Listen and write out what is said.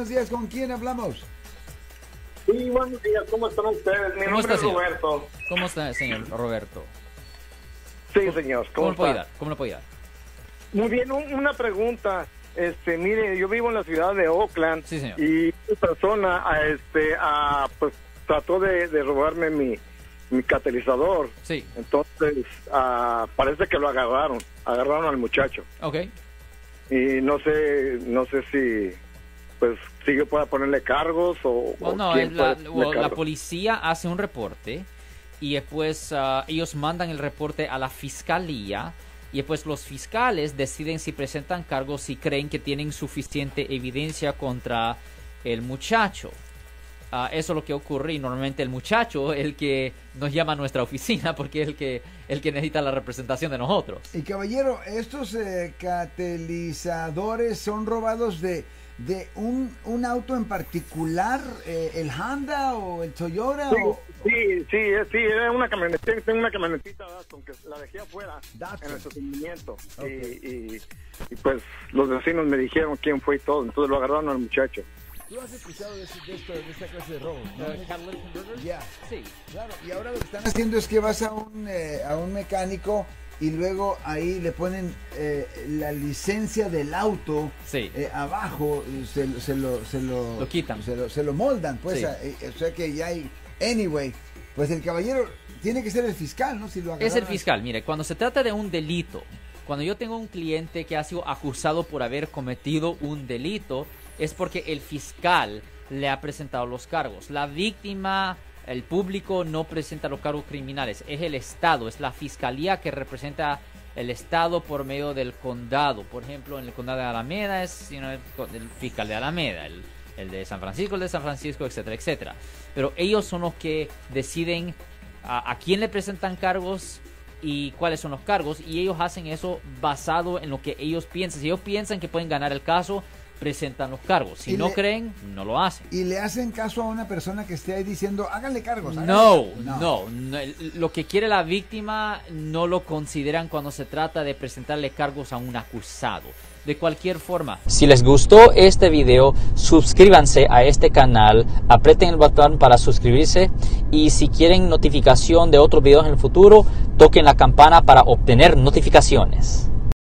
Buenos días, ¿con quién hablamos? Sí, buenos días, ¿cómo están ustedes? Mi ¿Cómo nombre está, es señor? Roberto. ¿Cómo está, señor Roberto? Sí, señor, ¿Cómo, ¿cómo, puedo ayudar? ¿Cómo le puedo ayudar? Muy bien, un- una pregunta. Este, mire, yo vivo en la ciudad de Oakland Sí, señor. y una persona, a este, a, pues, trató de, de robarme mi, mi catalizador. Sí, Entonces, ah, parece que lo agarraron, agarraron al muchacho. ok. Y no sé, no sé si, pues, si yo pueda ponerle cargos o, Bueno, o no, quién la, o policía hace un reporte y después ah, ellos mandan el reporte a la fiscalía y después los fiscales deciden si presentan cargos si creen que tienen suficiente evidencia contra el muchacho. Ah, eso es lo que ocurre y normalmente el muchacho es el que nos llama a nuestra oficina porque es el que, el que necesita la representación de nosotros. Y caballero, estos eh, catalizadores son robados de, de un, un auto en particular, eh, el Honda o el Toyota Sí, o... sí, sí, sí, era una camionetita, tengo una camionetita Datsun que la dejé afuera Datsun. en el estacionamiento Ok. y, y, y, pues los vecinos me dijeron quién fue y todo, entonces lo agarraron al muchacho. ¿Tú has escuchado de, ese- de esto- de esta clase de robos? no? Ya, Sí. claro. Y ahora lo que están haciendo es que vas a un, eh, a un mecánico y luego ahí le ponen eh, la licencia del auto Sí. eh, abajo, se, lo- se lo, se lo, Lo quitan. se lo, se lo moldan, pues, Sí. a- eh, o sea que ya hay, anyway, pues el caballero tiene que ser el fiscal, ¿no? Si lo Es el fiscal. Mire, cuando se trata de un delito, cuando yo tengo un cliente que ha sido acusado por haber cometido un delito, es porque el fiscal le ha presentado los cargos. La víctima, el público no presenta los cargos criminales. Es el Estado, es la fiscalía que representa el Estado por medio del condado. Por ejemplo, en el condado de Alameda es el, fiscal de Alameda, el, el de San Francisco, el de San Francisco, etcétera, etcétera. Pero ellos son los que deciden a quién le presentan cargos y cuáles son los cargos y ellos hacen eso basado en lo que ellos piensan. Si ellos piensan que pueden ganar el caso, presentan los cargos. Si Y no le- creen, no lo hacen. Y le hacen caso a una persona que esté ahí diciendo, háganle cargos. háganle No, cargos". no, no, el- lo que quiere la víctima no lo consideran cuando se trata de presentarle cargos a un acusado. De cualquier forma. Si les gustó este video, suscríbanse a este canal, aprieten el botón para suscribirse y si quieren notificación de otros videos en el futuro, toquen la campana para obtener notificaciones.